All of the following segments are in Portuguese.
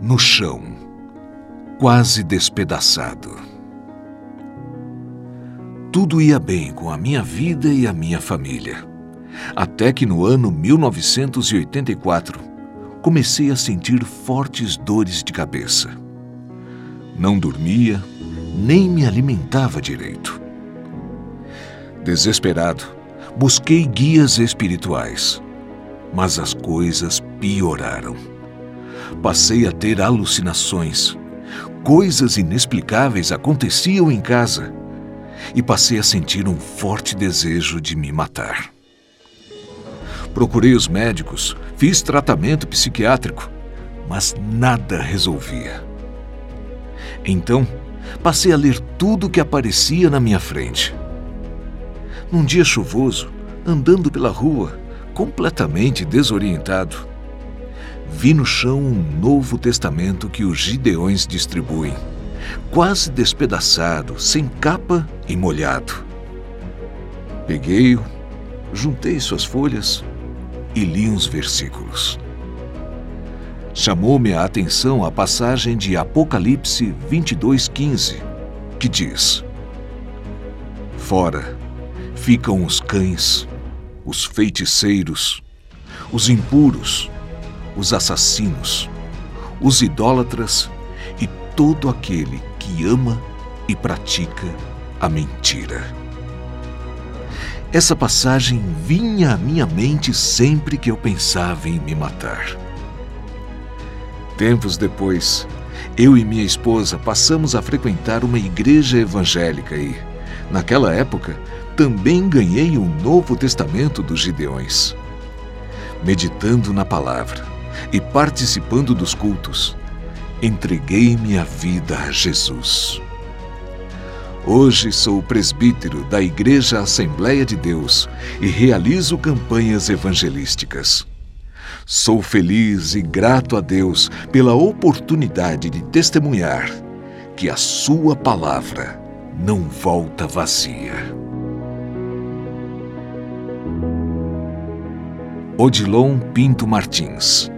No chão, quase despedaçado. Tudo ia bem com a minha vida e a minha família. Até que no ano 1984 comecei a sentir fortes dores de cabeça. Não dormia, nem me alimentava direito. Desesperado, busquei guias espirituais, mas as coisas pioraram passei a ter alucinações. Coisas inexplicáveis aconteciam em casa e passei a sentir um forte desejo de me matar. Procurei os médicos, fiz tratamento psiquiátrico, mas nada resolvia. Então, passei a ler tudo o que aparecia na minha frente. Num dia chuvoso, andando pela rua, completamente desorientado, vi no chão um Novo Testamento que os Gideões distribuem, quase despedaçado, sem capa e molhado. Peguei-o, juntei suas folhas e li uns versículos. Chamou-me a atenção a passagem de Apocalipse 22:15, que diz: Fora ficam os cães, os feiticeiros, os impuros, os assassinos, os idólatras e todo aquele que ama e pratica a mentira. Essa passagem vinha à minha mente sempre que eu pensava em me matar. Tempos depois, eu e minha esposa passamos a frequentar uma igreja evangélica e, naquela época, também ganhei o um Novo Testamento dos Gideões. Meditando na palavra, e participando dos cultos, entreguei minha vida a Jesus. Hoje sou presbítero da Igreja Assembleia de Deus e realizo campanhas evangelísticas. Sou feliz e grato a Deus pela oportunidade de testemunhar que a Sua palavra não volta vazia. Odilon Pinto Martins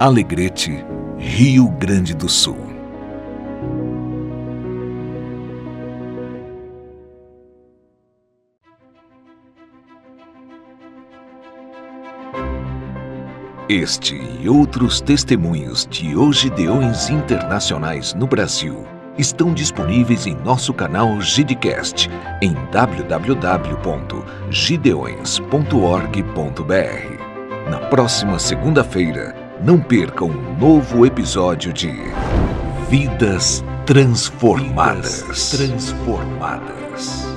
Alegrete, Rio Grande do Sul. Este e outros testemunhos de Ogideões Internacionais no Brasil estão disponíveis em nosso canal Gidecast em www.gideões.org.br. Na próxima segunda-feira, não perca um novo episódio de Vidas Transformadas. Vidas transformadas.